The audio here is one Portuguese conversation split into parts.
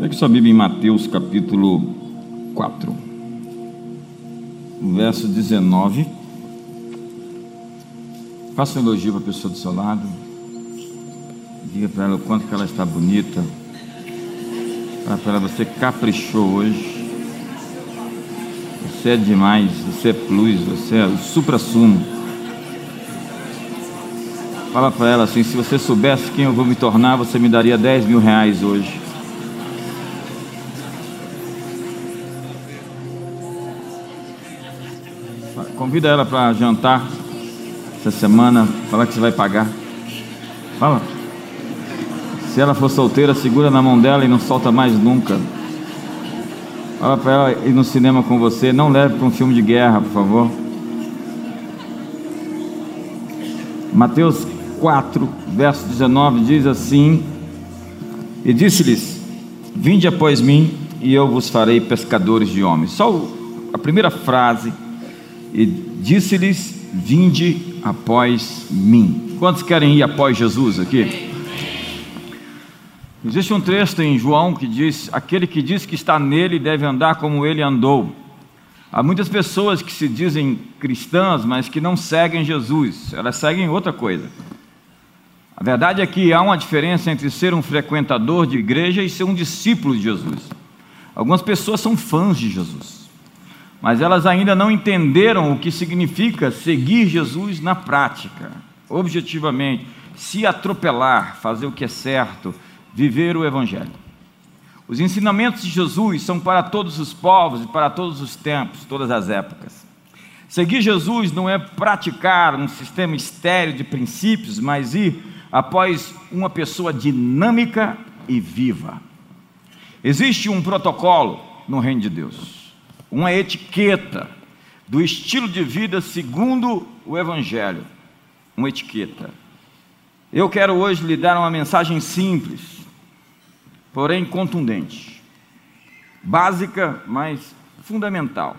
Pegue sua Bíblia em Mateus capítulo 4, verso 19. Faça um elogio para a pessoa do seu lado. Diga para ela o quanto que ela está bonita. Fala para ela, você caprichou hoje. Você é demais, você é plus, você é o supra-sumo. Fala para ela assim: se você soubesse quem eu vou me tornar, você me daria 10 mil reais hoje. Convida ela para jantar essa semana. Fala que você vai pagar. Fala. Se ela for solteira, segura na mão dela e não solta mais nunca. Fala para ela ir no cinema com você. Não leve para um filme de guerra, por favor. Mateus 4, verso 19 diz assim: E disse-lhes: Vinde após mim, e eu vos farei pescadores de homens. Só a primeira frase e disse-lhes: Vinde após mim. Quantos querem ir após Jesus aqui? Existe um texto em João que diz: Aquele que diz que está nele deve andar como ele andou. Há muitas pessoas que se dizem cristãs, mas que não seguem Jesus, elas seguem outra coisa. A verdade é que há uma diferença entre ser um frequentador de igreja e ser um discípulo de Jesus. Algumas pessoas são fãs de Jesus mas elas ainda não entenderam o que significa seguir Jesus na prática, objetivamente, se atropelar, fazer o que é certo, viver o Evangelho. Os ensinamentos de Jesus são para todos os povos e para todos os tempos, todas as épocas. Seguir Jesus não é praticar um sistema estéreo de princípios, mas ir após uma pessoa dinâmica e viva. Existe um protocolo no reino de Deus uma etiqueta do estilo de vida segundo o Evangelho. Uma etiqueta. Eu quero hoje lhe dar uma mensagem simples, porém contundente, básica, mas fundamental,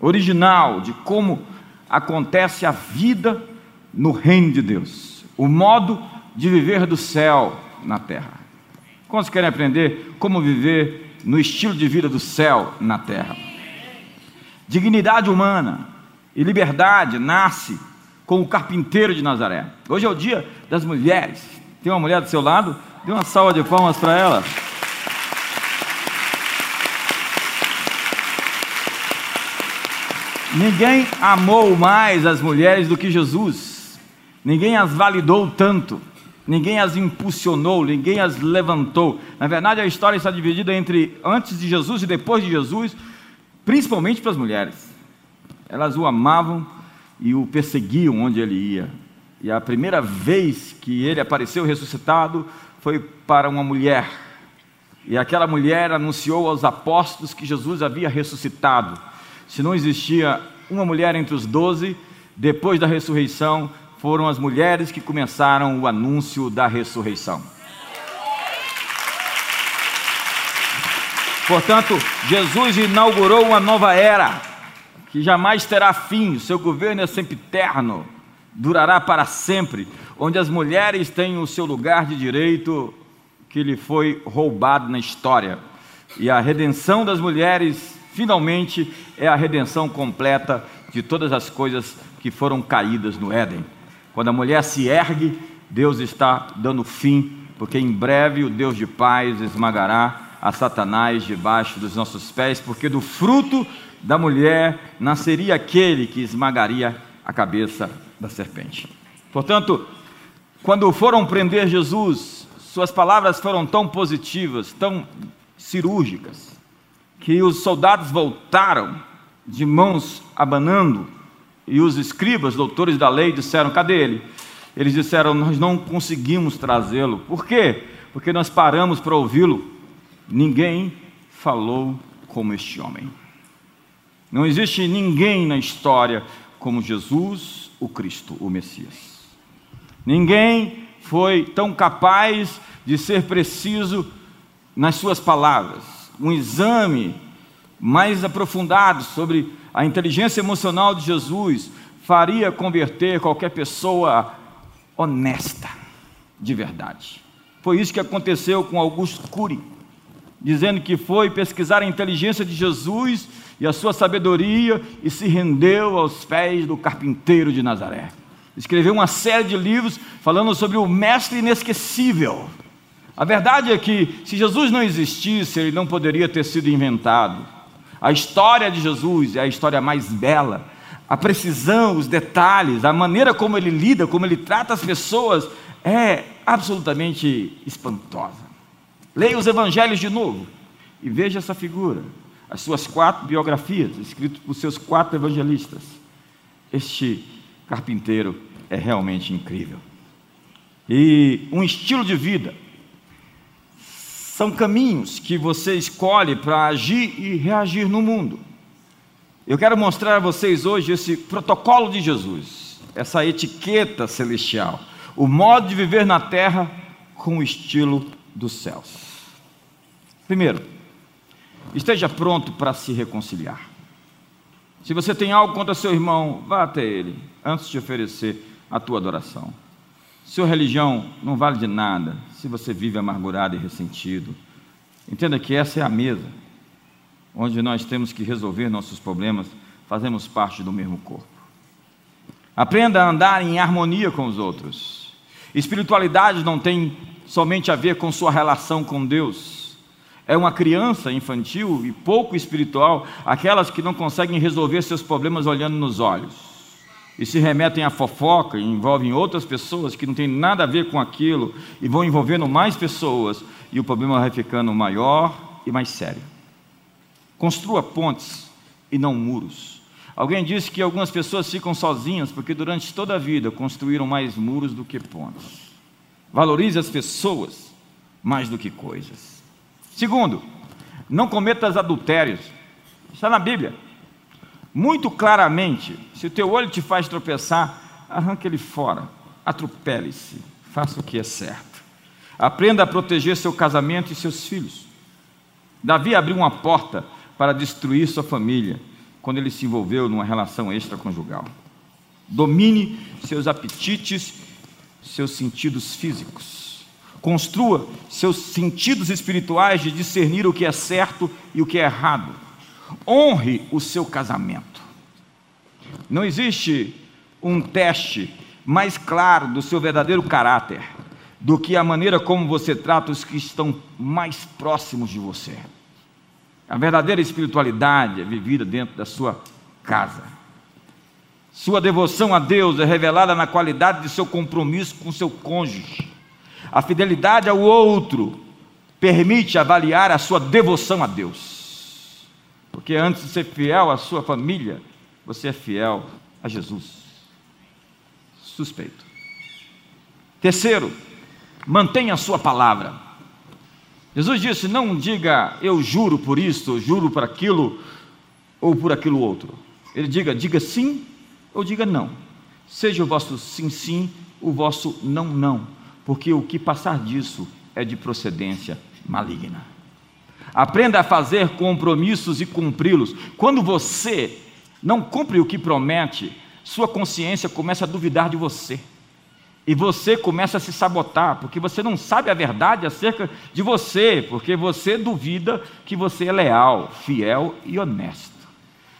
original de como acontece a vida no reino de Deus, o modo de viver do céu na terra. Quantos querem aprender como viver no estilo de vida do céu na terra. Dignidade humana e liberdade nasce com o carpinteiro de Nazaré. Hoje é o dia das mulheres. Tem uma mulher do seu lado? Dê uma salva de palmas para ela. Ninguém amou mais as mulheres do que Jesus. Ninguém as validou tanto ninguém as impulsionou, ninguém as levantou. Na verdade, a história está dividida entre antes de Jesus e depois de Jesus, principalmente para as mulheres. Elas o amavam e o perseguiam onde ele ia. E a primeira vez que ele apareceu ressuscitado foi para uma mulher. E aquela mulher anunciou aos apóstolos que Jesus havia ressuscitado. Se não existia uma mulher entre os doze, depois da ressurreição, foram as mulheres que começaram o anúncio da ressurreição. Portanto, Jesus inaugurou uma nova era que jamais terá fim, seu governo é sempre eterno, durará para sempre, onde as mulheres têm o seu lugar de direito que lhe foi roubado na história. E a redenção das mulheres, finalmente, é a redenção completa de todas as coisas que foram caídas no Éden. Quando a mulher se ergue, Deus está dando fim, porque em breve o Deus de paz esmagará a Satanás debaixo dos nossos pés, porque do fruto da mulher nasceria aquele que esmagaria a cabeça da serpente. Portanto, quando foram prender Jesus, suas palavras foram tão positivas, tão cirúrgicas, que os soldados voltaram de mãos abanando e os escribas, doutores da lei, disseram: cadê ele? Eles disseram: nós não conseguimos trazê-lo. Por quê? Porque nós paramos para ouvi-lo. Ninguém falou como este homem. Não existe ninguém na história como Jesus, o Cristo, o Messias. Ninguém foi tão capaz de ser preciso nas suas palavras. Um exame mais aprofundado sobre a inteligência emocional de Jesus faria converter qualquer pessoa honesta, de verdade. Foi isso que aconteceu com Augusto Cury. dizendo que foi pesquisar a inteligência de Jesus e a sua sabedoria e se rendeu aos pés do carpinteiro de Nazaré. Escreveu uma série de livros falando sobre o mestre inesquecível. A verdade é que, se Jesus não existisse, ele não poderia ter sido inventado. A história de Jesus é a história mais bela. A precisão, os detalhes, a maneira como ele lida, como ele trata as pessoas, é absolutamente espantosa. Leia os evangelhos de novo e veja essa figura, as suas quatro biografias, escritas por seus quatro evangelistas. Este carpinteiro é realmente incrível. E um estilo de vida são caminhos que você escolhe para agir e reagir no mundo. Eu quero mostrar a vocês hoje esse protocolo de Jesus, essa etiqueta celestial, o modo de viver na terra com o estilo dos céus. Primeiro, esteja pronto para se reconciliar. Se você tem algo contra seu irmão, vá até ele antes de oferecer a tua adoração. Sua religião não vale de nada se você vive amargurado e ressentido. Entenda que essa é a mesa onde nós temos que resolver nossos problemas, fazemos parte do mesmo corpo. Aprenda a andar em harmonia com os outros. Espiritualidade não tem somente a ver com sua relação com Deus é uma criança infantil e pouco espiritual, aquelas que não conseguem resolver seus problemas olhando nos olhos e se remetem à fofoca e envolvem outras pessoas que não têm nada a ver com aquilo e vão envolvendo mais pessoas e o problema vai ficando maior e mais sério. Construa pontes e não muros. Alguém disse que algumas pessoas ficam sozinhas porque durante toda a vida construíram mais muros do que pontes. Valorize as pessoas mais do que coisas. Segundo, não cometas adultérios. Está na Bíblia. Muito claramente, se o teu olho te faz tropeçar, arranque ele fora, atropele-se, faça o que é certo. Aprenda a proteger seu casamento e seus filhos. Davi abriu uma porta para destruir sua família quando ele se envolveu numa relação extraconjugal. Domine seus apetites, seus sentidos físicos. Construa seus sentidos espirituais de discernir o que é certo e o que é errado. Honre o seu casamento. Não existe um teste mais claro do seu verdadeiro caráter do que a maneira como você trata os que estão mais próximos de você. A verdadeira espiritualidade é vivida dentro da sua casa. Sua devoção a Deus é revelada na qualidade de seu compromisso com seu cônjuge. A fidelidade ao outro permite avaliar a sua devoção a Deus. Porque antes de ser fiel à sua família, você é fiel a Jesus. Suspeito. Terceiro, mantenha a sua palavra. Jesus disse: Não diga eu juro por isto, juro por aquilo ou por aquilo outro. Ele diga: diga sim ou diga não. Seja o vosso sim, sim, o vosso não, não porque o que passar disso é de procedência maligna. Aprenda a fazer compromissos e cumpri-los. Quando você não cumpre o que promete, sua consciência começa a duvidar de você. E você começa a se sabotar, porque você não sabe a verdade acerca de você, porque você duvida que você é leal, fiel e honesto.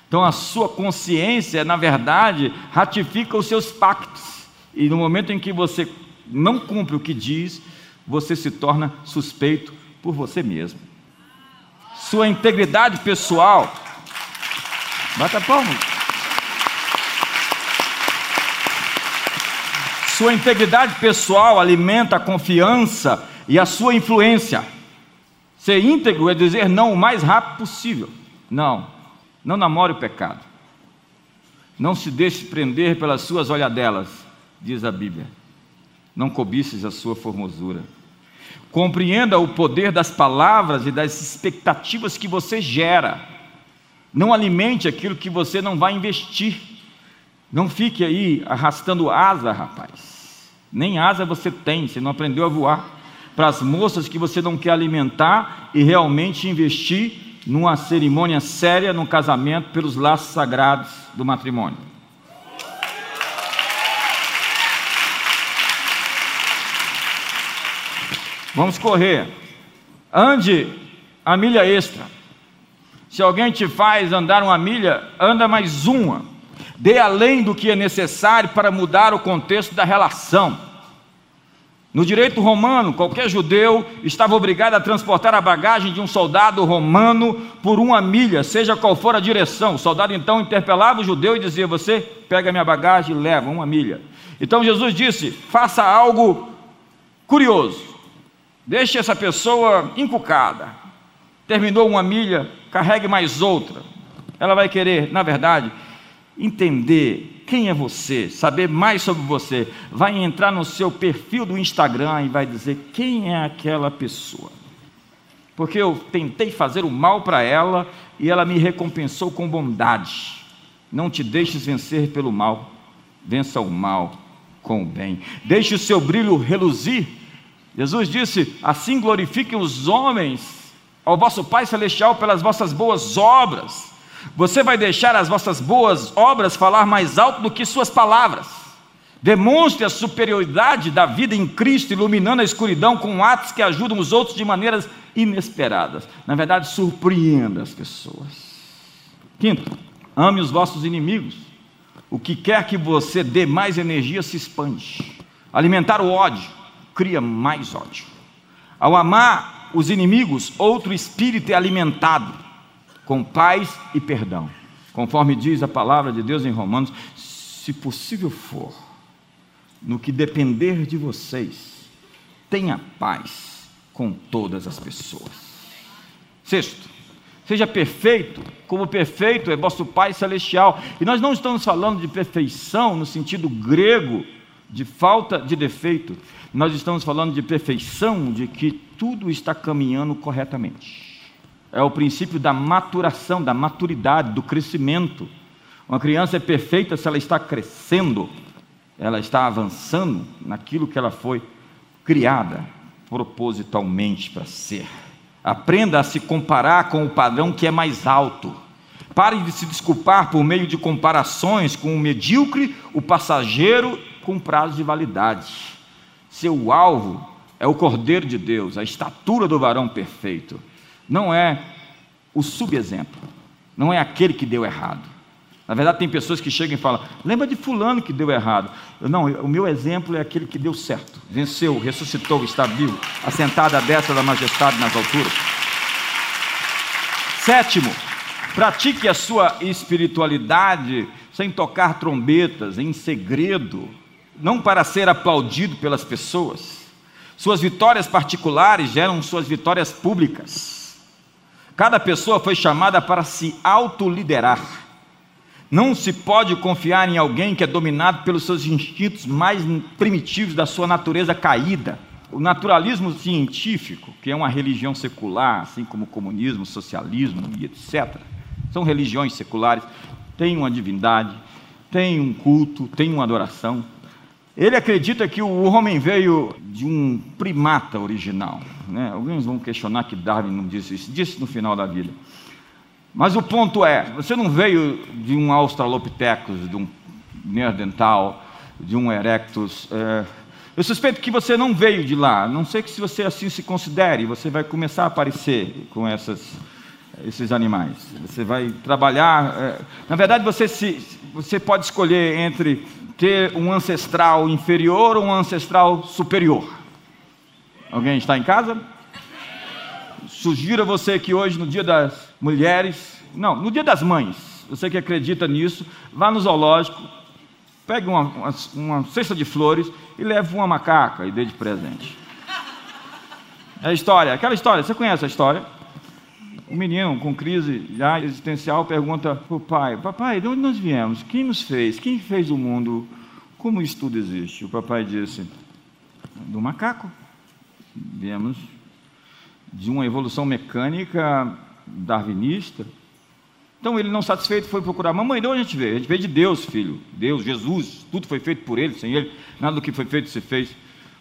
Então a sua consciência, na verdade, ratifica os seus pactos. E no momento em que você não cumpre o que diz, você se torna suspeito por você mesmo. Sua integridade pessoal. Bata palma. Sua integridade pessoal alimenta a confiança e a sua influência. Ser íntegro é dizer não o mais rápido possível. Não, não namore o pecado. Não se deixe prender pelas suas olhadelas, diz a Bíblia não cobices a sua formosura. Compreenda o poder das palavras e das expectativas que você gera. Não alimente aquilo que você não vai investir. Não fique aí arrastando asa, rapaz. Nem asa você tem, você não aprendeu a voar. Para as moças que você não quer alimentar e realmente investir numa cerimônia séria, num casamento, pelos laços sagrados do matrimônio. Vamos correr. Ande a milha extra. Se alguém te faz andar uma milha, anda mais uma. Dê além do que é necessário para mudar o contexto da relação. No direito romano, qualquer judeu estava obrigado a transportar a bagagem de um soldado romano por uma milha, seja qual for a direção. O soldado então interpelava o judeu e dizia: Você pega minha bagagem e leva uma milha. Então Jesus disse: Faça algo curioso, deixe essa pessoa encucada. Terminou uma milha, carregue mais outra. Ela vai querer, na verdade, entender quem é você, saber mais sobre você, vai entrar no seu perfil do Instagram e vai dizer quem é aquela pessoa. Porque eu tentei fazer o mal para ela e ela me recompensou com bondade. Não te deixes vencer pelo mal, vença o mal com o bem. Deixe o seu brilho reluzir. Jesus disse: Assim glorifiquem os homens ao vosso Pai Celestial pelas vossas boas obras. Você vai deixar as vossas boas obras falar mais alto do que suas palavras. Demonstre a superioridade da vida em Cristo, iluminando a escuridão com atos que ajudam os outros de maneiras inesperadas. Na verdade, surpreenda as pessoas. Quinto, ame os vossos inimigos. O que quer que você dê mais energia se expande. Alimentar o ódio cria mais ódio. Ao amar os inimigos, outro espírito é alimentado com paz e perdão. Conforme diz a palavra de Deus em Romanos, se possível for, no que depender de vocês, tenha paz com todas as pessoas. Sexto, seja perfeito, como perfeito é vosso Pai Celestial. E nós não estamos falando de perfeição no sentido grego, de falta de defeito. Nós estamos falando de perfeição, de que tudo está caminhando corretamente é o princípio da maturação, da maturidade, do crescimento. Uma criança é perfeita se ela está crescendo, ela está avançando naquilo que ela foi criada propositalmente para ser. Aprenda a se comparar com o padrão que é mais alto. Pare de se desculpar por meio de comparações com o medíocre, o passageiro com prazo de validade. Seu alvo é o Cordeiro de Deus, a estatura do varão perfeito não é o subexemplo, não é aquele que deu errado. Na verdade, tem pessoas que chegam e falam: lembra de Fulano que deu errado. não, o meu exemplo é aquele que deu certo, venceu, ressuscitou, está vivo, assentado à destra da majestade nas alturas. Sétimo, pratique a sua espiritualidade sem tocar trombetas, em segredo, não para ser aplaudido pelas pessoas. Suas vitórias particulares geram suas vitórias públicas. Cada pessoa foi chamada para se autoliderar. Não se pode confiar em alguém que é dominado pelos seus instintos mais primitivos da sua natureza caída. O naturalismo científico, que é uma religião secular, assim como o comunismo, o socialismo e etc., são religiões seculares, têm uma divindade, têm um culto, têm uma adoração. Ele acredita que o homem veio de um primata original. Né? Alguns vão questionar que Darwin não disse isso, disse no final da vida. Mas o ponto é: você não veio de um Australopithecus, de um Neandertal, de um Erectus. É... Eu suspeito que você não veio de lá, não sei que se você assim se considere, você vai começar a aparecer com essas, esses animais. Você vai trabalhar. É... Na verdade, você, se, você pode escolher entre ter um ancestral inferior ou um ancestral superior? Alguém está em casa? Sugiro a você que hoje, no dia das mulheres, não, no dia das mães, você que acredita nisso, vá no zoológico, pegue uma, uma, uma cesta de flores e leve uma macaca e dê de presente. É a história, aquela história, você conhece a história? Um menino com crise já existencial pergunta para o pai: Papai, de onde nós viemos? Quem nos fez? Quem fez o mundo? Como isso tudo existe? O papai disse: Do macaco. Viemos de uma evolução mecânica darwinista. Então ele, não satisfeito, foi procurar: Mamãe, de onde a gente veio? A gente veio de Deus, filho. Deus, Jesus. Tudo foi feito por ele, sem ele. Nada do que foi feito se fez.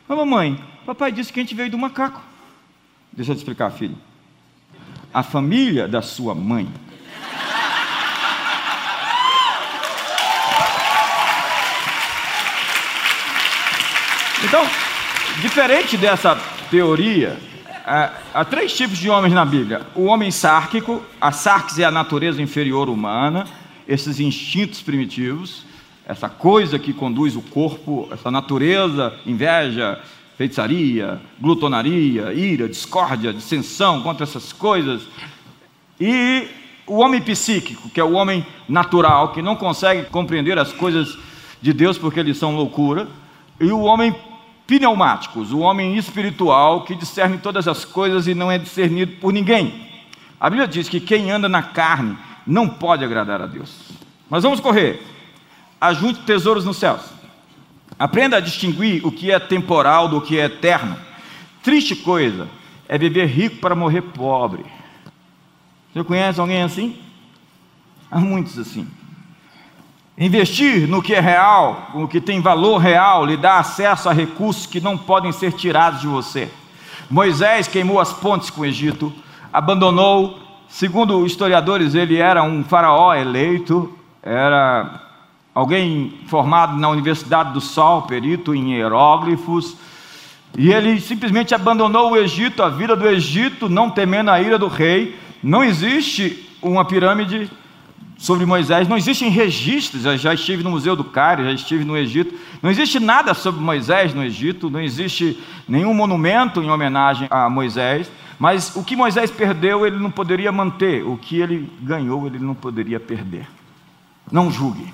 Mas, mamãe, papai disse que a gente veio do macaco. Deixa eu te explicar, filho a família da sua mãe. Então, diferente dessa teoria, há, há três tipos de homens na Bíblia: o homem sárquico, a sarx é a natureza inferior humana, esses instintos primitivos, essa coisa que conduz o corpo, essa natureza, inveja, feitiçaria, glutonaria, ira, discórdia, dissensão contra essas coisas. E o homem psíquico, que é o homem natural, que não consegue compreender as coisas de Deus porque eles são loucura, e o homem pneumáticos, o homem espiritual que discerne todas as coisas e não é discernido por ninguém. A Bíblia diz que quem anda na carne não pode agradar a Deus. Mas vamos correr. Ajunte tesouros nos céus. Aprenda a distinguir o que é temporal do que é eterno. Triste coisa é viver rico para morrer pobre. Você conhece alguém assim? Há muitos assim. Investir no que é real, no que tem valor real, lhe dá acesso a recursos que não podem ser tirados de você. Moisés queimou as pontes com o Egito, abandonou, segundo historiadores, ele era um faraó eleito, era alguém formado na Universidade do Sol, perito em hieróglifos, e ele simplesmente abandonou o Egito, a vida do Egito, não temendo a ira do rei. Não existe uma pirâmide sobre Moisés, não existem registros, eu já estive no Museu do Cairo, já estive no Egito, não existe nada sobre Moisés no Egito, não existe nenhum monumento em homenagem a Moisés, mas o que Moisés perdeu ele não poderia manter, o que ele ganhou ele não poderia perder. Não julgue,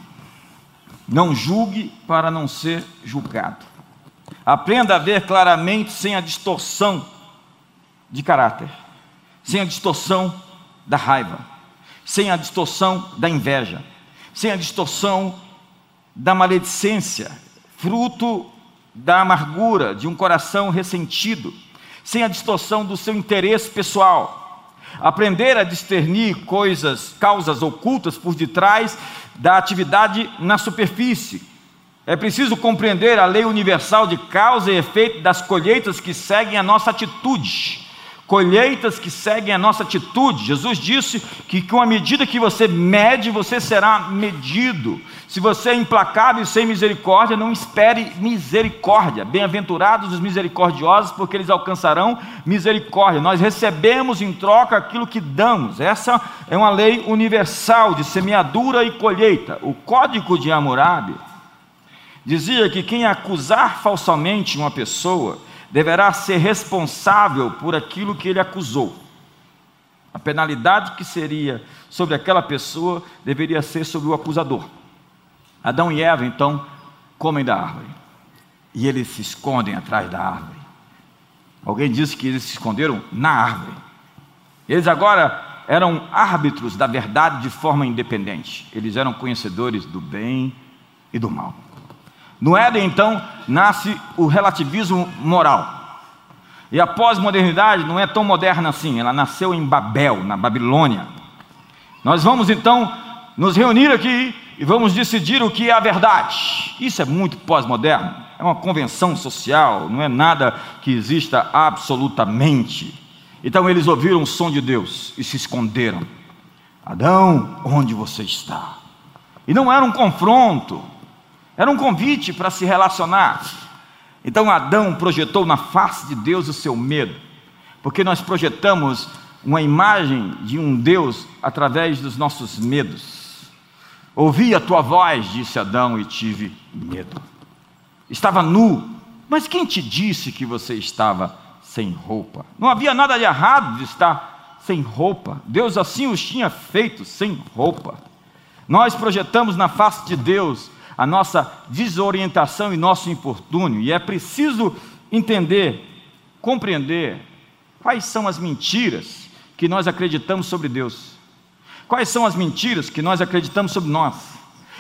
não julgue para não ser julgado. Aprenda a ver claramente sem a distorção de caráter, sem a distorção da raiva sem a distorção da inveja, sem a distorção da maledicência, fruto da amargura de um coração ressentido, sem a distorção do seu interesse pessoal. Aprender a discernir coisas, causas ocultas por detrás da atividade na superfície. É preciso compreender a lei universal de causa e efeito das colheitas que seguem a nossa atitude colheitas que seguem a nossa atitude. Jesus disse que com a medida que você mede, você será medido. Se você é implacável e sem misericórdia, não espere misericórdia. Bem-aventurados os misericordiosos, porque eles alcançarão misericórdia. Nós recebemos em troca aquilo que damos. Essa é uma lei universal de semeadura e colheita. O código de Hammurabi dizia que quem acusar falsamente uma pessoa deverá ser responsável por aquilo que ele acusou. A penalidade que seria sobre aquela pessoa deveria ser sobre o acusador. Adão e Eva, então, comem da árvore. E eles se escondem atrás da árvore. Alguém disse que eles se esconderam na árvore. Eles agora eram árbitros da verdade de forma independente. Eles eram conhecedores do bem e do mal. No Éden, então, nasce o relativismo moral. E a pós-modernidade não é tão moderna assim, ela nasceu em Babel, na Babilônia. Nós vamos então nos reunir aqui e vamos decidir o que é a verdade. Isso é muito pós-moderno, é uma convenção social, não é nada que exista absolutamente. Então eles ouviram o som de Deus e se esconderam. Adão, onde você está? E não era um confronto, era um convite para se relacionar. Então Adão projetou na face de Deus o seu medo, porque nós projetamos uma imagem de um Deus através dos nossos medos. Ouvi a tua voz, disse Adão, e tive medo. Estava nu, mas quem te disse que você estava sem roupa? Não havia nada de errado de estar sem roupa. Deus assim os tinha feito sem roupa. Nós projetamos na face de Deus a nossa desorientação e nosso infortúnio, e é preciso entender, compreender quais são as mentiras que nós acreditamos sobre Deus, quais são as mentiras que nós acreditamos sobre nós,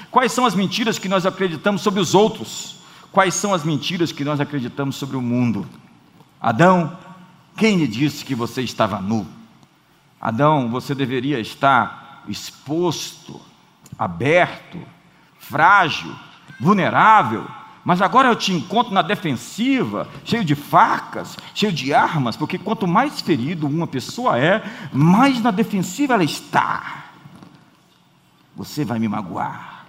quais são as mentiras que nós acreditamos sobre os outros, quais são as mentiras que nós acreditamos sobre o mundo. Adão, quem lhe disse que você estava nu? Adão, você deveria estar exposto, aberto, frágil, vulnerável, mas agora eu te encontro na defensiva, cheio de facas, cheio de armas, porque quanto mais ferido uma pessoa é, mais na defensiva ela está. Você vai me magoar,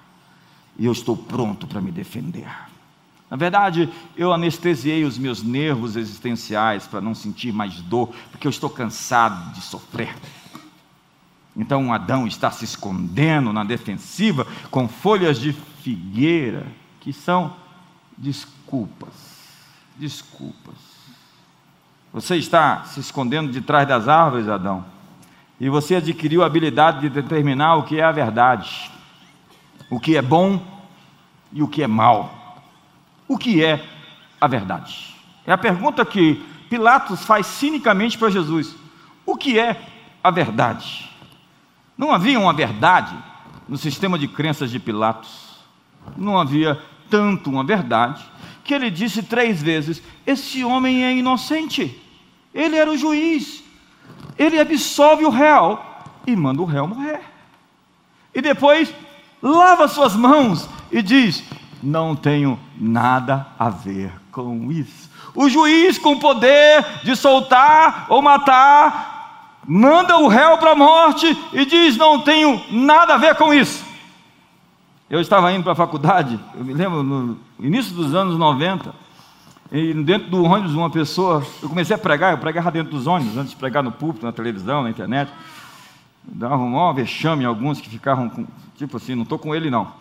e eu estou pronto para me defender. Na verdade, eu anestesiei os meus nervos existenciais para não sentir mais dor, porque eu estou cansado de sofrer. Então Adão está se escondendo na defensiva com folhas de figueira, que são desculpas. Desculpas. Você está se escondendo de trás das árvores, Adão, e você adquiriu a habilidade de determinar o que é a verdade, o que é bom e o que é mal. O que é a verdade? É a pergunta que Pilatos faz cinicamente para Jesus. O que é a verdade? Não havia uma verdade no sistema de crenças de Pilatos. Não havia tanto uma verdade que ele disse três vezes: Esse homem é inocente. Ele era o juiz. Ele absolve o réu e manda o réu morrer. E depois lava suas mãos e diz: não tenho nada a ver com isso. O juiz, com poder de soltar ou matar, manda o réu para a morte e diz: Não tenho nada a ver com isso. Eu estava indo para a faculdade, eu me lembro no início dos anos 90, e dentro do ônibus, uma pessoa, eu comecei a pregar, eu pregava dentro dos ônibus, antes de pregar no púlpito, na televisão, na internet. Dava um maior vexame alguns que ficavam com, tipo assim, não estou com ele não.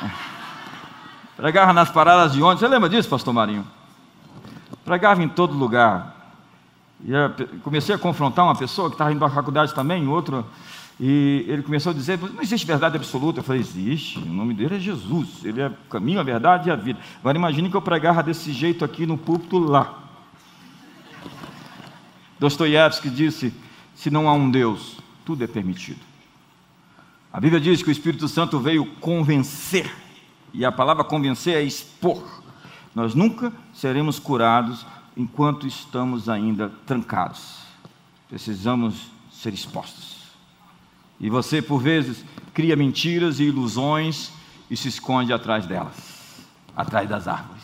Pregava nas paradas de ônibus. Você lembra disso, pastor Marinho? Pregava em todo lugar. E comecei a confrontar uma pessoa que estava indo para a faculdade também, outro, e ele começou a dizer: não existe verdade absoluta. Eu falei: existe, o nome dele é Jesus, ele é o caminho, a verdade e a vida. Agora imagine que eu pregava desse jeito aqui no púlpito lá. Dostoiévski disse: se não há um Deus, tudo é permitido. A Bíblia diz que o Espírito Santo veio convencer e a palavra convencer é expor. Nós nunca seremos curados enquanto estamos ainda trancados. Precisamos ser expostos. E você, por vezes, cria mentiras e ilusões e se esconde atrás delas, atrás das árvores,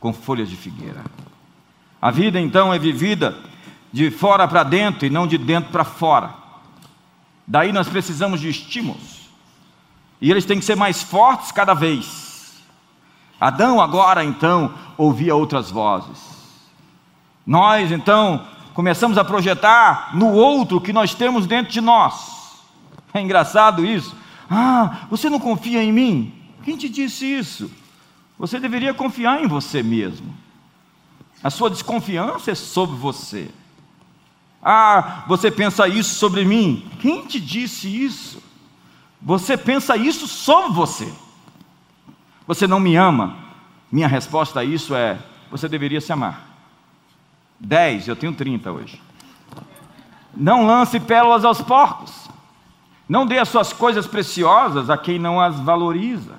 com folhas de figueira. A vida então é vivida de fora para dentro e não de dentro para fora. Daí nós precisamos de estímulos. E eles têm que ser mais fortes cada vez. Adão agora então ouvia outras vozes. Nós então começamos a projetar no outro que nós temos dentro de nós. É engraçado isso. Ah, você não confia em mim? Quem te disse isso? Você deveria confiar em você mesmo. A sua desconfiança é sobre você. Ah, você pensa isso sobre mim? Quem te disse isso? Você pensa isso sobre você. Você não me ama? Minha resposta a isso é: você deveria se amar. 10, eu tenho 30 hoje. Não lance pérolas aos porcos. Não dê as suas coisas preciosas a quem não as valoriza.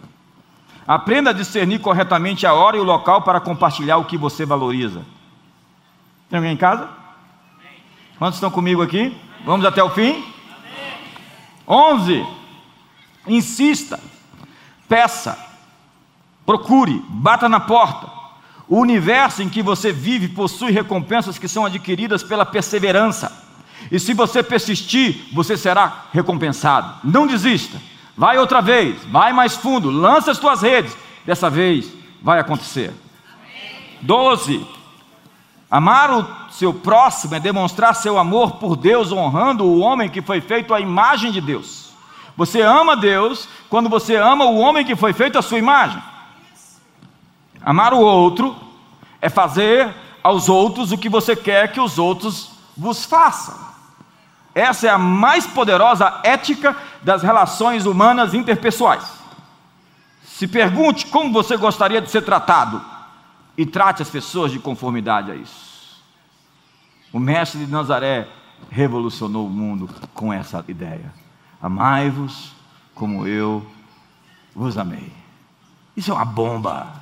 Aprenda a discernir corretamente a hora e o local para compartilhar o que você valoriza. Tem alguém em casa? Quantos estão comigo aqui? Vamos até o fim? 11. Insista, peça, procure, bata na porta. O universo em que você vive possui recompensas que são adquiridas pela perseverança. E se você persistir, você será recompensado. Não desista. Vai outra vez, vai mais fundo, lança as tuas redes. Dessa vez vai acontecer. 12. Amar o seu próximo é demonstrar seu amor por Deus, honrando o homem que foi feito à imagem de Deus. Você ama Deus quando você ama o homem que foi feito à sua imagem. Amar o outro é fazer aos outros o que você quer que os outros vos façam. Essa é a mais poderosa ética das relações humanas interpessoais. Se pergunte como você gostaria de ser tratado e trate as pessoas de conformidade a isso. O mestre de Nazaré revolucionou o mundo com essa ideia. Amai-vos como eu vos amei. Isso é uma bomba.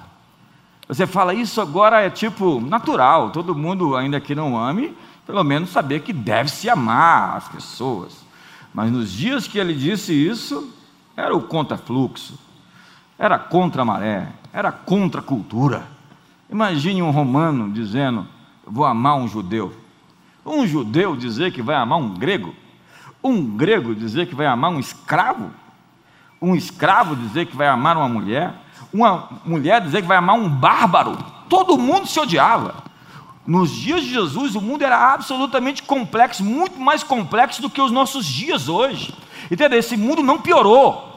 Você fala, isso agora é tipo natural, todo mundo, ainda que não ame, pelo menos saber que deve se amar as pessoas. Mas nos dias que ele disse isso, era o contrafluxo, era contra a maré, era contra a cultura. Imagine um romano dizendo: Vou amar um judeu. Um judeu dizer que vai amar um grego. Um grego dizer que vai amar um escravo? Um escravo dizer que vai amar uma mulher? Uma mulher dizer que vai amar um bárbaro. Todo mundo se odiava. Nos dias de Jesus, o mundo era absolutamente complexo, muito mais complexo do que os nossos dias hoje. Entendeu? Esse mundo não piorou.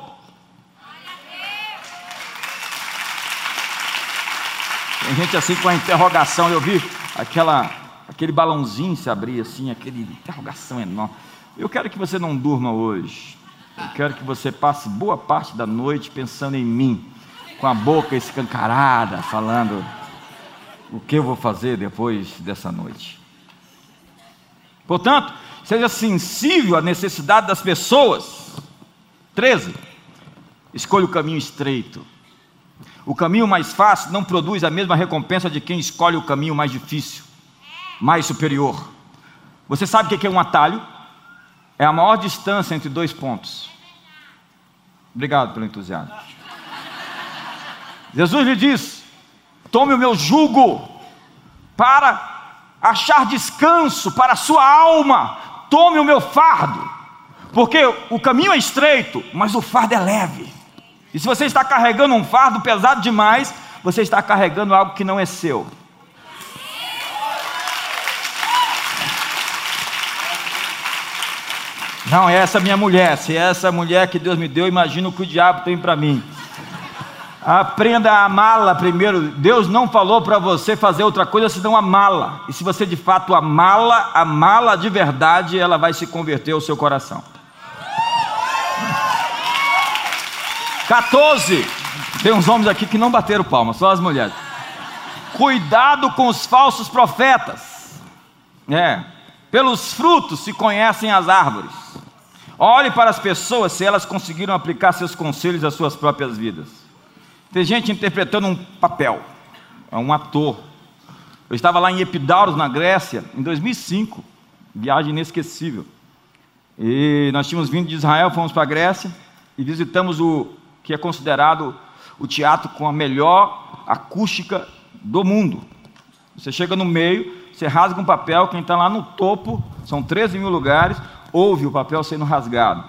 Tem gente assim com a interrogação, eu vi aquela, aquele balãozinho se abrir assim, aquele interrogação enorme. Eu quero que você não durma hoje. Eu quero que você passe boa parte da noite pensando em mim, com a boca escancarada, falando o que eu vou fazer depois dessa noite. Portanto, seja sensível à necessidade das pessoas. 13. Escolha o caminho estreito. O caminho mais fácil não produz a mesma recompensa de quem escolhe o caminho mais difícil, mais superior. Você sabe o que é um atalho? É a maior distância entre dois pontos. Obrigado pelo entusiasmo. Jesus lhe diz: Tome o meu jugo para achar descanso para a sua alma. Tome o meu fardo, porque o caminho é estreito, mas o fardo é leve. E se você está carregando um fardo pesado demais, você está carregando algo que não é seu. Não, é essa minha mulher. Se é essa mulher que Deus me deu, imagina o que o diabo tem para mim. Aprenda a amá-la primeiro. Deus não falou para você fazer outra coisa senão amá-la. E se você de fato amá-la, amá-la de verdade, ela vai se converter ao seu coração. 14. Tem uns homens aqui que não bateram palmas, só as mulheres. Cuidado com os falsos profetas. É. Pelos frutos se conhecem as árvores. Olhe para as pessoas se elas conseguiram aplicar seus conselhos às suas próprias vidas. Tem gente interpretando um papel, é um ator. Eu estava lá em Epidauros, na Grécia, em 2005, viagem inesquecível. E nós tínhamos vindo de Israel, fomos para a Grécia e visitamos o que é considerado o teatro com a melhor acústica do mundo. Você chega no meio, você rasga um papel, quem está lá no topo, são 13 mil lugares, ouve o papel sendo rasgado.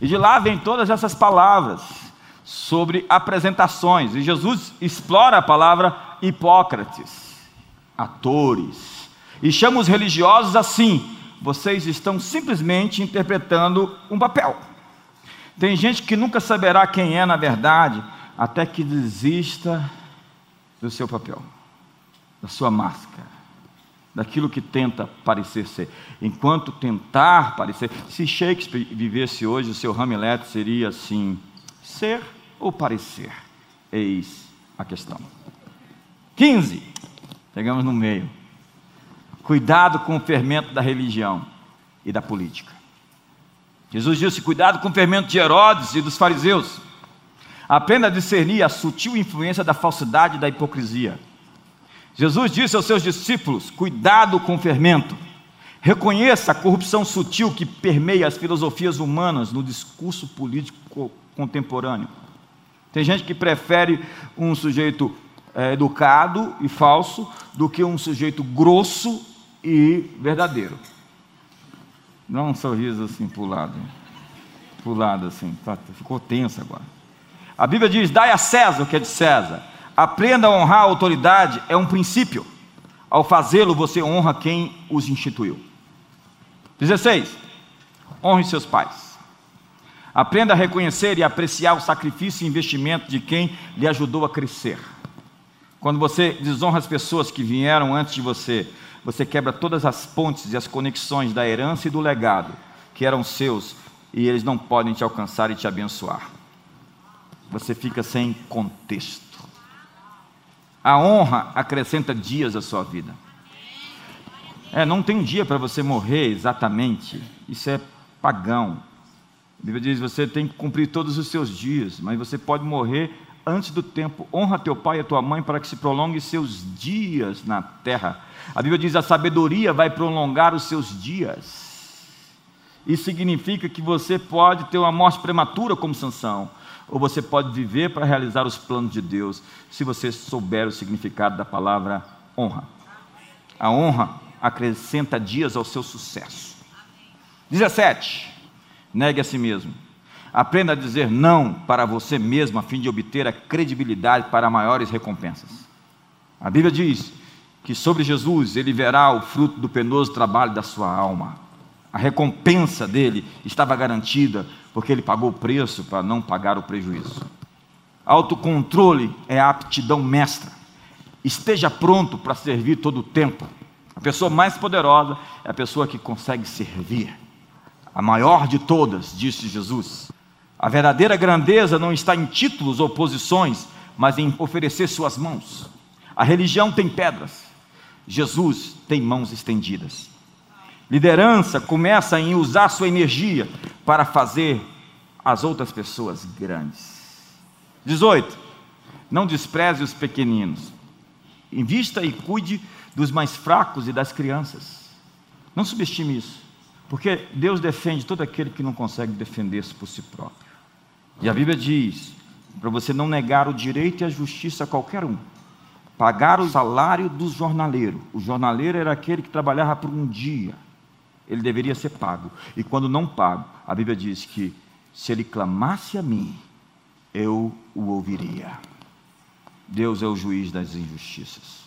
E de lá vem todas essas palavras sobre apresentações. E Jesus explora a palavra Hipócrates, atores. E chama os religiosos assim: vocês estão simplesmente interpretando um papel. Tem gente que nunca saberá quem é na verdade, até que desista do seu papel, da sua máscara daquilo que tenta parecer ser. Enquanto tentar parecer, se Shakespeare vivesse hoje, o seu Hamlet seria assim: ser ou parecer? Eis a questão. 15. Chegamos no meio. Cuidado com o fermento da religião e da política. Jesus disse: cuidado com o fermento de Herodes e dos fariseus. Aprenda a discernir a sutil influência da falsidade e da hipocrisia. Jesus disse aos seus discípulos: cuidado com o fermento. Reconheça a corrupção sutil que permeia as filosofias humanas no discurso político contemporâneo. Tem gente que prefere um sujeito é, educado e falso do que um sujeito grosso e verdadeiro. Dá um sorriso assim pulado. Pulado assim, tá, ficou tenso agora. A Bíblia diz: dai a César o que é de César Aprenda a honrar a autoridade, é um princípio. Ao fazê-lo, você honra quem os instituiu. 16. Honre seus pais. Aprenda a reconhecer e apreciar o sacrifício e investimento de quem lhe ajudou a crescer. Quando você desonra as pessoas que vieram antes de você, você quebra todas as pontes e as conexões da herança e do legado que eram seus e eles não podem te alcançar e te abençoar. Você fica sem contexto. A honra acrescenta dias à sua vida. É, não tem dia para você morrer exatamente. Isso é pagão. A Bíblia diz: você tem que cumprir todos os seus dias, mas você pode morrer antes do tempo. Honra teu pai e tua mãe para que se prolongue seus dias na terra. A Bíblia diz: a sabedoria vai prolongar os seus dias. Isso significa que você pode ter uma morte prematura como Sansão ou você pode viver para realizar os planos de Deus, se você souber o significado da palavra honra. A honra acrescenta dias ao seu sucesso. 17. Negue a si mesmo. Aprenda a dizer não para você mesmo, a fim de obter a credibilidade para maiores recompensas. A Bíblia diz que sobre Jesus ele verá o fruto do penoso trabalho da sua alma. A recompensa dele estava garantida, porque ele pagou o preço para não pagar o prejuízo. Autocontrole é a aptidão mestra. Esteja pronto para servir todo o tempo. A pessoa mais poderosa é a pessoa que consegue servir. A maior de todas, disse Jesus. A verdadeira grandeza não está em títulos ou posições, mas em oferecer suas mãos. A religião tem pedras, Jesus tem mãos estendidas. Liderança começa em usar sua energia para fazer as outras pessoas grandes. 18. Não despreze os pequeninos. Invista e cuide dos mais fracos e das crianças. Não subestime isso, porque Deus defende todo aquele que não consegue defender-se por si próprio. E a Bíblia diz: para você não negar o direito e a justiça a qualquer um, pagar o salário do jornaleiro. O jornaleiro era aquele que trabalhava por um dia, ele deveria ser pago. E quando não pago, a Bíblia diz que se ele clamasse a mim, eu o ouviria. Deus é o juiz das injustiças.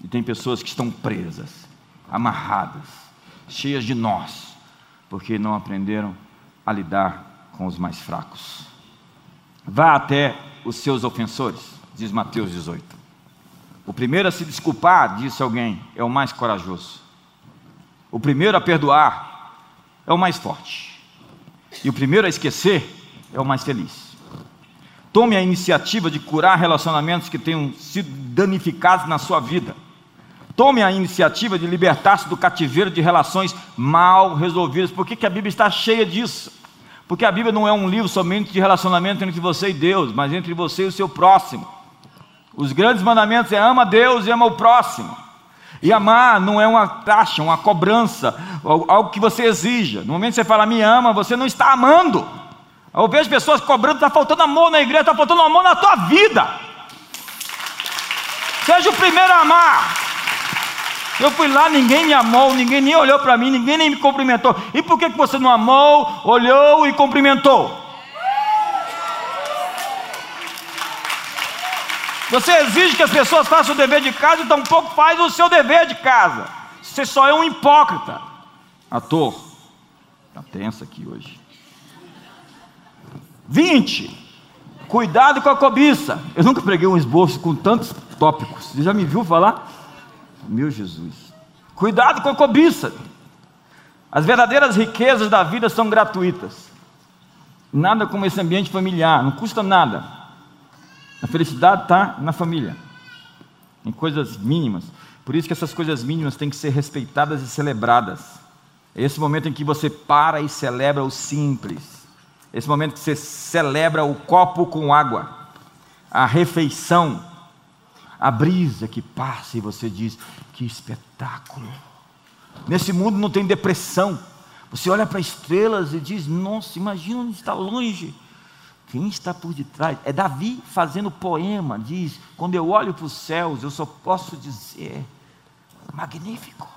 E tem pessoas que estão presas, amarradas, cheias de nós, porque não aprenderam a lidar com os mais fracos. Vá até os seus ofensores, diz Mateus 18. O primeiro a se desculpar, disse alguém, é o mais corajoso. O primeiro a perdoar é o mais forte. E o primeiro a esquecer é o mais feliz. Tome a iniciativa de curar relacionamentos que tenham sido danificados na sua vida. Tome a iniciativa de libertar-se do cativeiro de relações mal resolvidas. Por que, que a Bíblia está cheia disso? Porque a Bíblia não é um livro somente de relacionamento entre você e Deus, mas entre você e o seu próximo. Os grandes mandamentos é ama Deus e ama o próximo. E amar não é uma taxa, uma cobrança, algo que você exija. No momento que você fala me ama, você não está amando. Eu vejo pessoas cobrando, está faltando amor na igreja, está faltando amor na tua vida. Seja o primeiro a amar. Eu fui lá, ninguém me amou, ninguém nem olhou para mim, ninguém nem me cumprimentou. E por que, que você não amou, olhou e cumprimentou? Você exige que as pessoas façam o dever de casa e tampouco faz o seu dever de casa. Você só é um hipócrita. Ator, está tenso aqui hoje. 20. Cuidado com a cobiça. Eu nunca preguei um esboço com tantos tópicos. Você já me viu falar? Meu Jesus. Cuidado com a cobiça. As verdadeiras riquezas da vida são gratuitas. Nada como esse ambiente familiar, não custa nada. A felicidade está na família, em coisas mínimas. Por isso que essas coisas mínimas têm que ser respeitadas e celebradas. É esse momento em que você para e celebra o simples. Esse momento que você celebra o copo com água, a refeição, a brisa que passa e você diz: que espetáculo. Nesse mundo não tem depressão. Você olha para estrelas e diz: nossa, imagina onde está longe. Quem está por detrás? É Davi fazendo poema, diz: quando eu olho para os céus, eu só posso dizer: magnífico.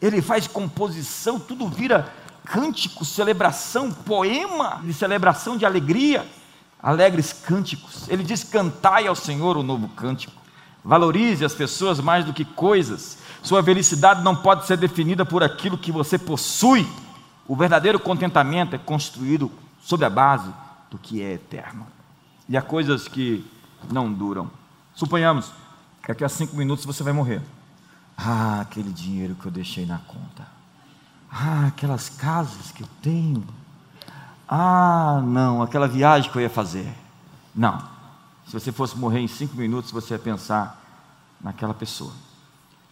Ele faz composição, tudo vira cântico, celebração, poema de celebração de alegria, alegres cânticos. Ele diz: cantai ao Senhor o novo cântico. Valorize as pessoas mais do que coisas. Sua felicidade não pode ser definida por aquilo que você possui. O verdadeiro contentamento é construído sobre a base do que é eterno. E há coisas que não duram. Suponhamos que daqui a cinco minutos você vai morrer. Ah, aquele dinheiro que eu deixei na conta. Ah, aquelas casas que eu tenho. Ah, não, aquela viagem que eu ia fazer. Não. Se você fosse morrer em cinco minutos, você ia pensar naquela pessoa.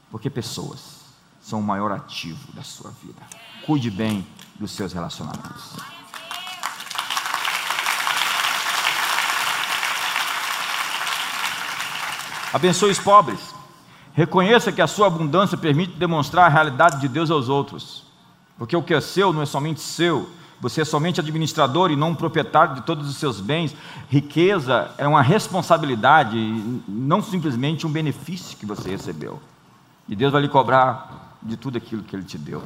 Porque pessoas são o maior ativo da sua vida. Cuide bem dos seus relacionamentos. Abençoe os pobres. Reconheça que a sua abundância permite demonstrar a realidade de Deus aos outros. Porque o que é seu não é somente seu, você é somente administrador e não um proprietário de todos os seus bens. Riqueza é uma responsabilidade, não simplesmente um benefício que você recebeu. E Deus vai lhe cobrar de tudo aquilo que Ele te deu.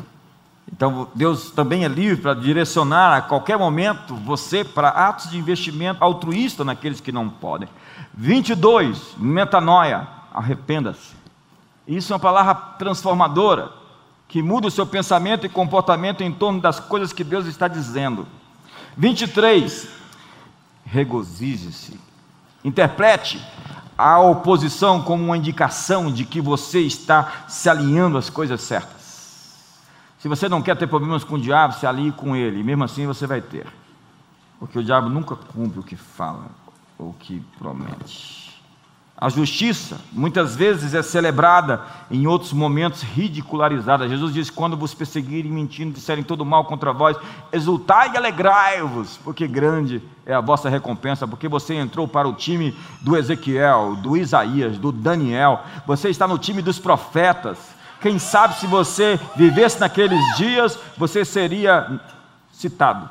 Então, Deus também é livre para direcionar a qualquer momento você para atos de investimento altruísta naqueles que não podem. 22, metanoia, arrependa-se. Isso é uma palavra transformadora, que muda o seu pensamento e comportamento em torno das coisas que Deus está dizendo. 23, regozije-se. Interprete a oposição como uma indicação de que você está se alinhando às coisas certas. Se você não quer ter problemas com o diabo, se alie com ele, mesmo assim você vai ter. Porque o diabo nunca cumpre o que fala ou o que promete. A justiça, muitas vezes, é celebrada, em outros momentos, ridicularizada. Jesus diz: Quando vos perseguirem, mentindo, disserem todo mal contra vós, exultai e alegrai-vos, porque grande é a vossa recompensa, porque você entrou para o time do Ezequiel, do Isaías, do Daniel, você está no time dos profetas. Quem sabe se você vivesse naqueles dias, você seria citado.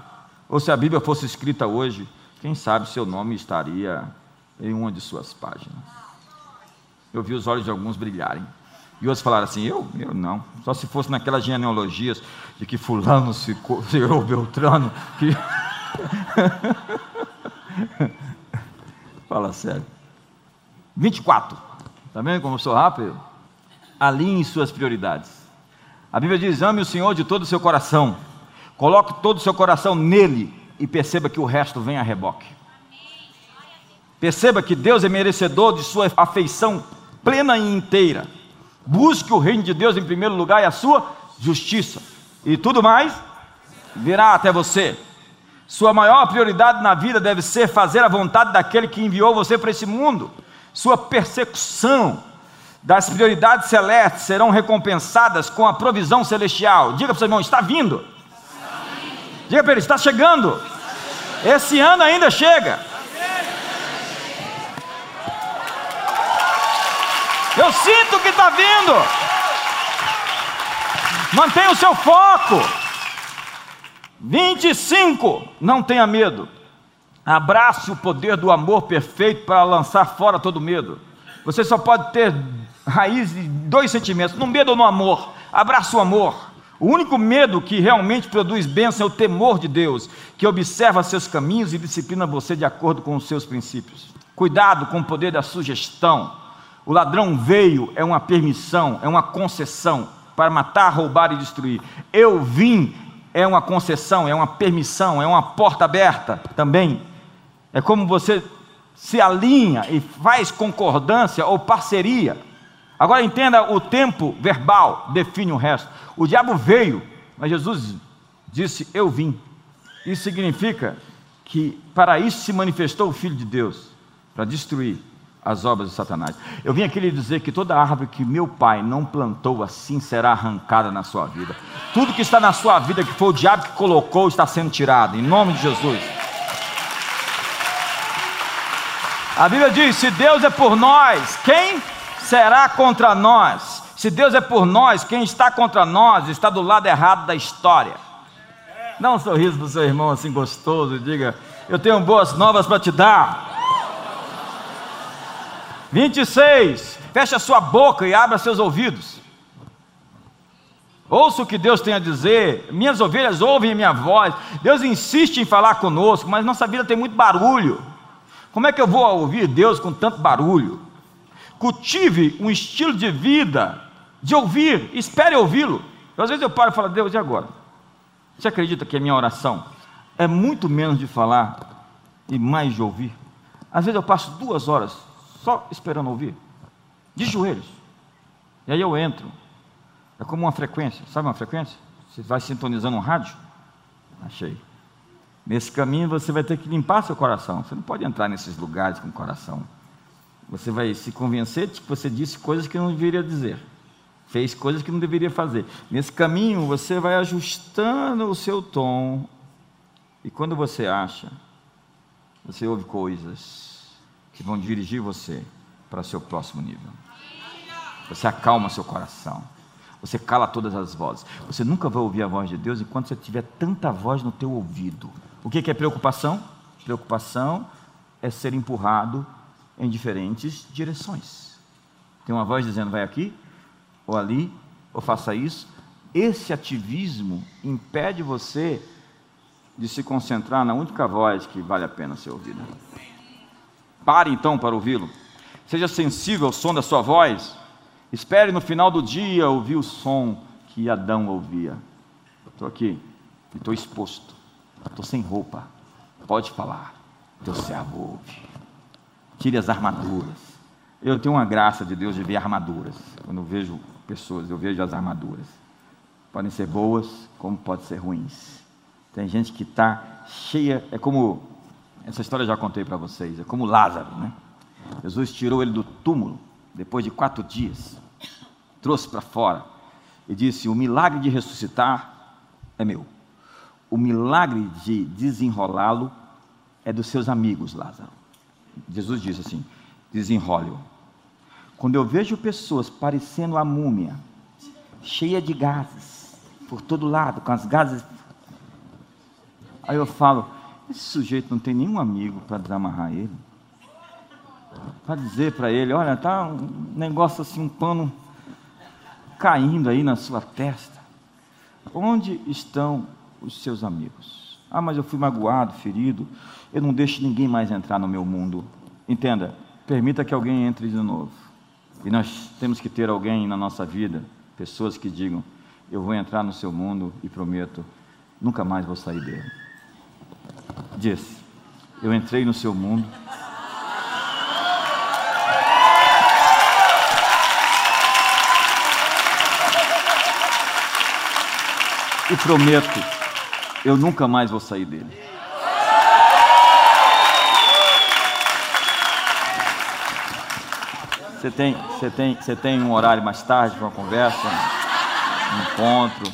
Ou se a Bíblia fosse escrita hoje, quem sabe seu nome estaria em uma de suas páginas. Eu vi os olhos de alguns brilharem. E outros falaram assim: eu, eu não. Só se fosse naquelas genealogias de que Fulano ficou, eu, Beltrano. Que... Fala sério. 24. Está vendo como eu sou rápido? alinhe suas prioridades. A Bíblia diz: ame o Senhor de todo o seu coração, coloque todo o seu coração nele e perceba que o resto vem a reboque. Perceba que Deus é merecedor de sua afeição plena e inteira. Busque o reino de Deus em primeiro lugar e a sua justiça, e tudo mais virá até você. Sua maior prioridade na vida deve ser fazer a vontade daquele que enviou você para esse mundo. Sua persecução das prioridades celestes serão recompensadas com a provisão celestial. Diga para o seu irmão: está vindo. Diga para ele: está chegando. Esse ano ainda chega. Eu sinto que está vindo. Mantenha o seu foco. 25. Não tenha medo. Abrace o poder do amor perfeito para lançar fora todo medo. Você só pode ter raiz de dois sentimentos, no medo ou no amor. Abraça o amor. O único medo que realmente produz bênção é o temor de Deus, que observa seus caminhos e disciplina você de acordo com os seus princípios. Cuidado com o poder da sugestão. O ladrão veio é uma permissão, é uma concessão para matar, roubar e destruir. Eu vim é uma concessão, é uma permissão, é uma porta aberta também. É como você se alinha e faz concordância ou parceria Agora entenda o tempo verbal, define o resto. O diabo veio, mas Jesus disse: Eu vim. Isso significa que para isso se manifestou o Filho de Deus para destruir as obras de Satanás. Eu vim aqui lhe dizer que toda árvore que meu pai não plantou assim será arrancada na sua vida. Tudo que está na sua vida, que foi o diabo que colocou, está sendo tirado, em nome de Jesus. A Bíblia diz: se Deus é por nós, quem será contra nós? Se Deus é por nós, quem está contra nós está do lado errado da história. Dá um sorriso para o seu irmão assim gostoso e diga: Eu tenho boas novas para te dar. 26. Feche a sua boca e abra seus ouvidos. Ouça o que Deus tem a dizer. Minhas ovelhas ouvem a minha voz. Deus insiste em falar conosco, mas nossa vida tem muito barulho. Como é que eu vou ouvir Deus com tanto barulho? cultive um estilo de vida de ouvir, espere ouvi-lo. Às vezes eu paro e falo, Deus, e agora? Você acredita que a minha oração é muito menos de falar e mais de ouvir? Às vezes eu passo duas horas só esperando ouvir, de joelhos. E aí eu entro. É como uma frequência, sabe uma frequência? Você vai sintonizando um rádio? Achei. Nesse caminho você vai ter que limpar seu coração. Você não pode entrar nesses lugares com o coração você vai se convencer de que você disse coisas que não deveria dizer, fez coisas que não deveria fazer. Nesse caminho, você vai ajustando o seu tom, e quando você acha, você ouve coisas que vão dirigir você para seu próximo nível. Você acalma seu coração. Você cala todas as vozes. Você nunca vai ouvir a voz de Deus enquanto você tiver tanta voz no teu ouvido. O que é preocupação? Preocupação é ser empurrado em diferentes direções. Tem uma voz dizendo: vai aqui, ou ali, ou faça isso, esse ativismo impede você de se concentrar na única voz que vale a pena ser ouvida. Pare então para ouvi-lo. Seja sensível ao som da sua voz. Espere no final do dia ouvir o som que Adão ouvia. Estou aqui, estou exposto, estou sem roupa. Pode falar, teu servo ouve. Tire as armaduras. Eu tenho uma graça de Deus de ver armaduras. Quando eu vejo pessoas, eu vejo as armaduras. Podem ser boas, como podem ser ruins. Tem gente que está cheia, é como, essa história eu já contei para vocês, é como Lázaro, né? Jesus tirou ele do túmulo, depois de quatro dias, trouxe para fora e disse: O milagre de ressuscitar é meu, o milagre de desenrolá-lo é dos seus amigos, Lázaro. Jesus disse assim: desenrole-o. Quando eu vejo pessoas parecendo a múmia, cheia de gases, por todo lado, com as gases Aí eu falo, esse sujeito não tem nenhum amigo para desamarrar ele. Para dizer para ele, olha, tá um negócio assim, um pano caindo aí na sua testa. Onde estão os seus amigos? Ah, mas eu fui magoado, ferido. Eu não deixo ninguém mais entrar no meu mundo. Entenda, permita que alguém entre de novo. E nós temos que ter alguém na nossa vida, pessoas que digam: Eu vou entrar no seu mundo e prometo, nunca mais vou sair dele disse: Eu entrei no seu mundo. E prometo, eu nunca mais vou sair dele. Você tem, você tem, você tem um horário mais tarde para uma conversa, um encontro.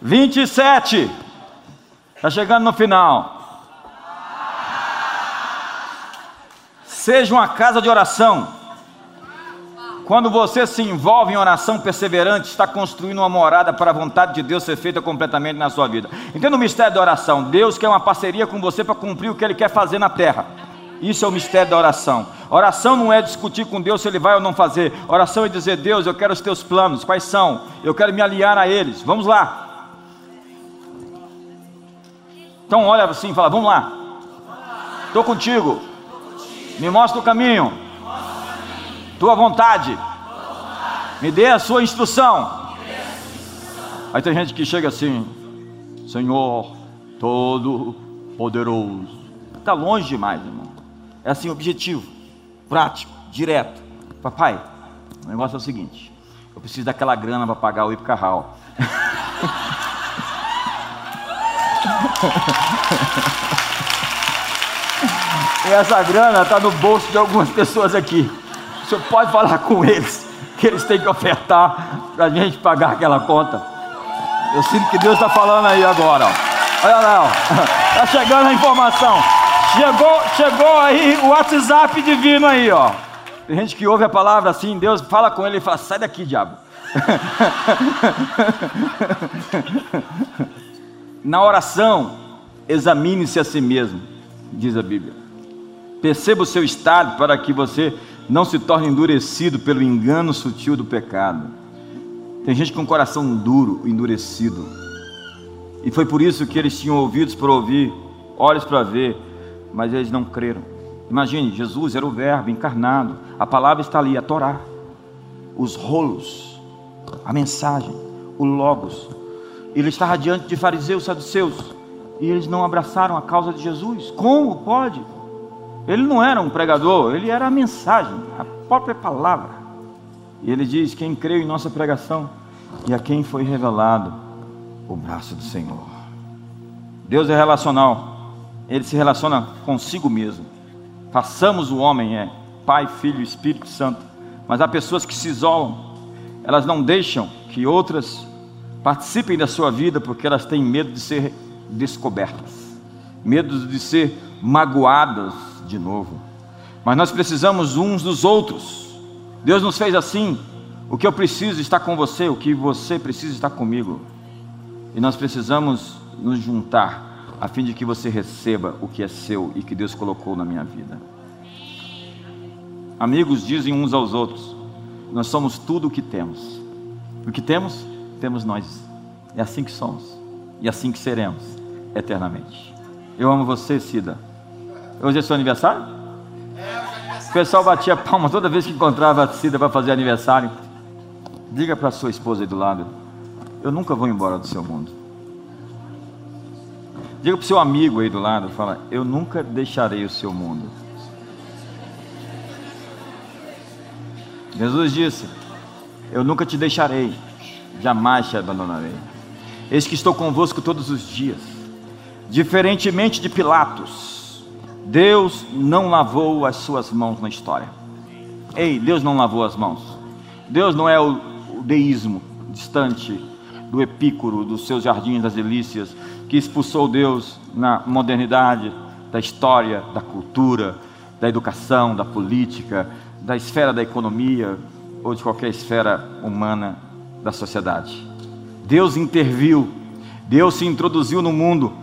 27. Está chegando no final. Seja uma casa de oração. Quando você se envolve em oração perseverante, está construindo uma morada para a vontade de Deus ser feita completamente na sua vida. Entenda o mistério da oração. Deus quer uma parceria com você para cumprir o que Ele quer fazer na terra. Isso é o mistério da oração. Oração não é discutir com Deus se Ele vai ou não fazer. Oração é dizer: Deus, eu quero os teus planos. Quais são? Eu quero me aliar a eles. Vamos lá. Então olha assim e fala: Vamos lá. Estou contigo. Me mostra o caminho. Tua vontade. Me dê a sua instrução. Aí tem gente que chega assim: Senhor, todo poderoso. Está longe demais, irmão. É assim, objetivo, prático, direto. Papai, o negócio é o seguinte: eu preciso daquela grana para pagar o Ipicarral. E essa grana está no bolso de algumas pessoas aqui. O senhor pode falar com eles que eles têm que ofertar para a gente pagar aquela conta. Eu sinto que Deus está falando aí agora. Olha lá, está chegando a informação. Chegou, chegou aí o WhatsApp divino aí, ó. Tem gente que ouve a palavra assim, Deus fala com ele e fala: sai daqui, diabo. Na oração, examine-se a si mesmo, diz a Bíblia. Perceba o seu estado para que você não se torne endurecido pelo engano sutil do pecado. Tem gente com o coração duro, endurecido. E foi por isso que eles tinham ouvidos para ouvir, olhos para ver, mas eles não creram. Imagine, Jesus era o Verbo encarnado, a palavra está ali, a Torá, os rolos, a mensagem, o Logos. Ele estava diante de fariseus, saduceus, e eles não abraçaram a causa de Jesus. Como pode? Ele não era um pregador, ele era a mensagem, a própria palavra. E ele diz: Quem creu em nossa pregação e a quem foi revelado o braço do Senhor. Deus é relacional, ele se relaciona consigo mesmo. Façamos o homem, é Pai, Filho Espírito Santo. Mas há pessoas que se isolam, elas não deixam que outras participem da sua vida porque elas têm medo de ser descobertas, medo de ser magoadas de novo. Mas nós precisamos uns dos outros. Deus nos fez assim. O que eu preciso está com você, o que você precisa está comigo. E nós precisamos nos juntar a fim de que você receba o que é seu e que Deus colocou na minha vida. Amigos dizem uns aos outros: Nós somos tudo o que temos. O que temos? Temos nós É assim que somos e assim que seremos eternamente. Eu amo você, Cida. Hoje é seu aniversário? O pessoal batia palma toda vez que encontrava a Cida para fazer aniversário. Diga para sua esposa aí do lado: Eu nunca vou embora do seu mundo. Diga para o seu amigo aí do lado: fala, Eu nunca deixarei o seu mundo. Jesus disse: Eu nunca te deixarei, jamais te abandonarei. Eis que estou convosco todos os dias. Diferentemente de Pilatos, Deus não lavou as suas mãos na história. Ei, Deus não lavou as mãos. Deus não é o, o deísmo distante do Epícoro, dos seus jardins das delícias, que expulsou Deus na modernidade da história, da cultura, da educação, da política, da esfera da economia ou de qualquer esfera humana da sociedade. Deus interviu, Deus se introduziu no mundo,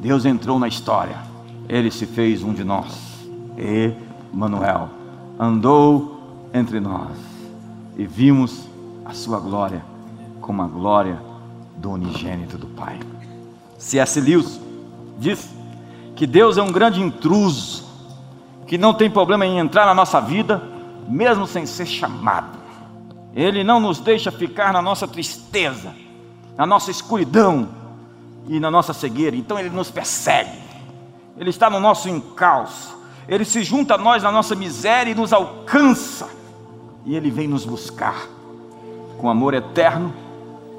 Deus entrou na história, Ele se fez um de nós, Emanuel, andou entre nós e vimos a sua glória como a glória do unigênito do Pai. C.S. Lewis diz que Deus é um grande intruso, que não tem problema em entrar na nossa vida, mesmo sem ser chamado. Ele não nos deixa ficar na nossa tristeza, na nossa escuridão e na nossa cegueira. Então ele nos persegue. Ele está no nosso encalço. Ele se junta a nós na nossa miséria e nos alcança. E ele vem nos buscar. Com amor eterno,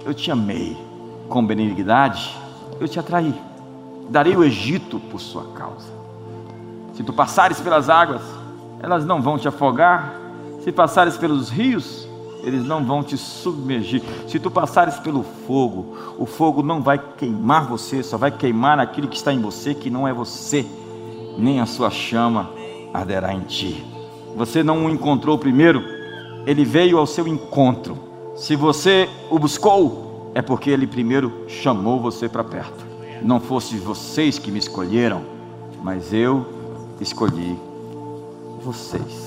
eu te amei. Com benignidade, eu te atraí. Darei o Egito por sua causa. Se tu passares pelas águas, elas não vão te afogar. Se passares pelos rios, eles não vão te submergir. Se tu passares pelo fogo, o fogo não vai queimar você, só vai queimar aquilo que está em você, que não é você, nem a sua chama arderá em ti. Você não o encontrou primeiro, ele veio ao seu encontro. Se você o buscou, é porque ele primeiro chamou você para perto. Não fosse vocês que me escolheram, mas eu escolhi vocês.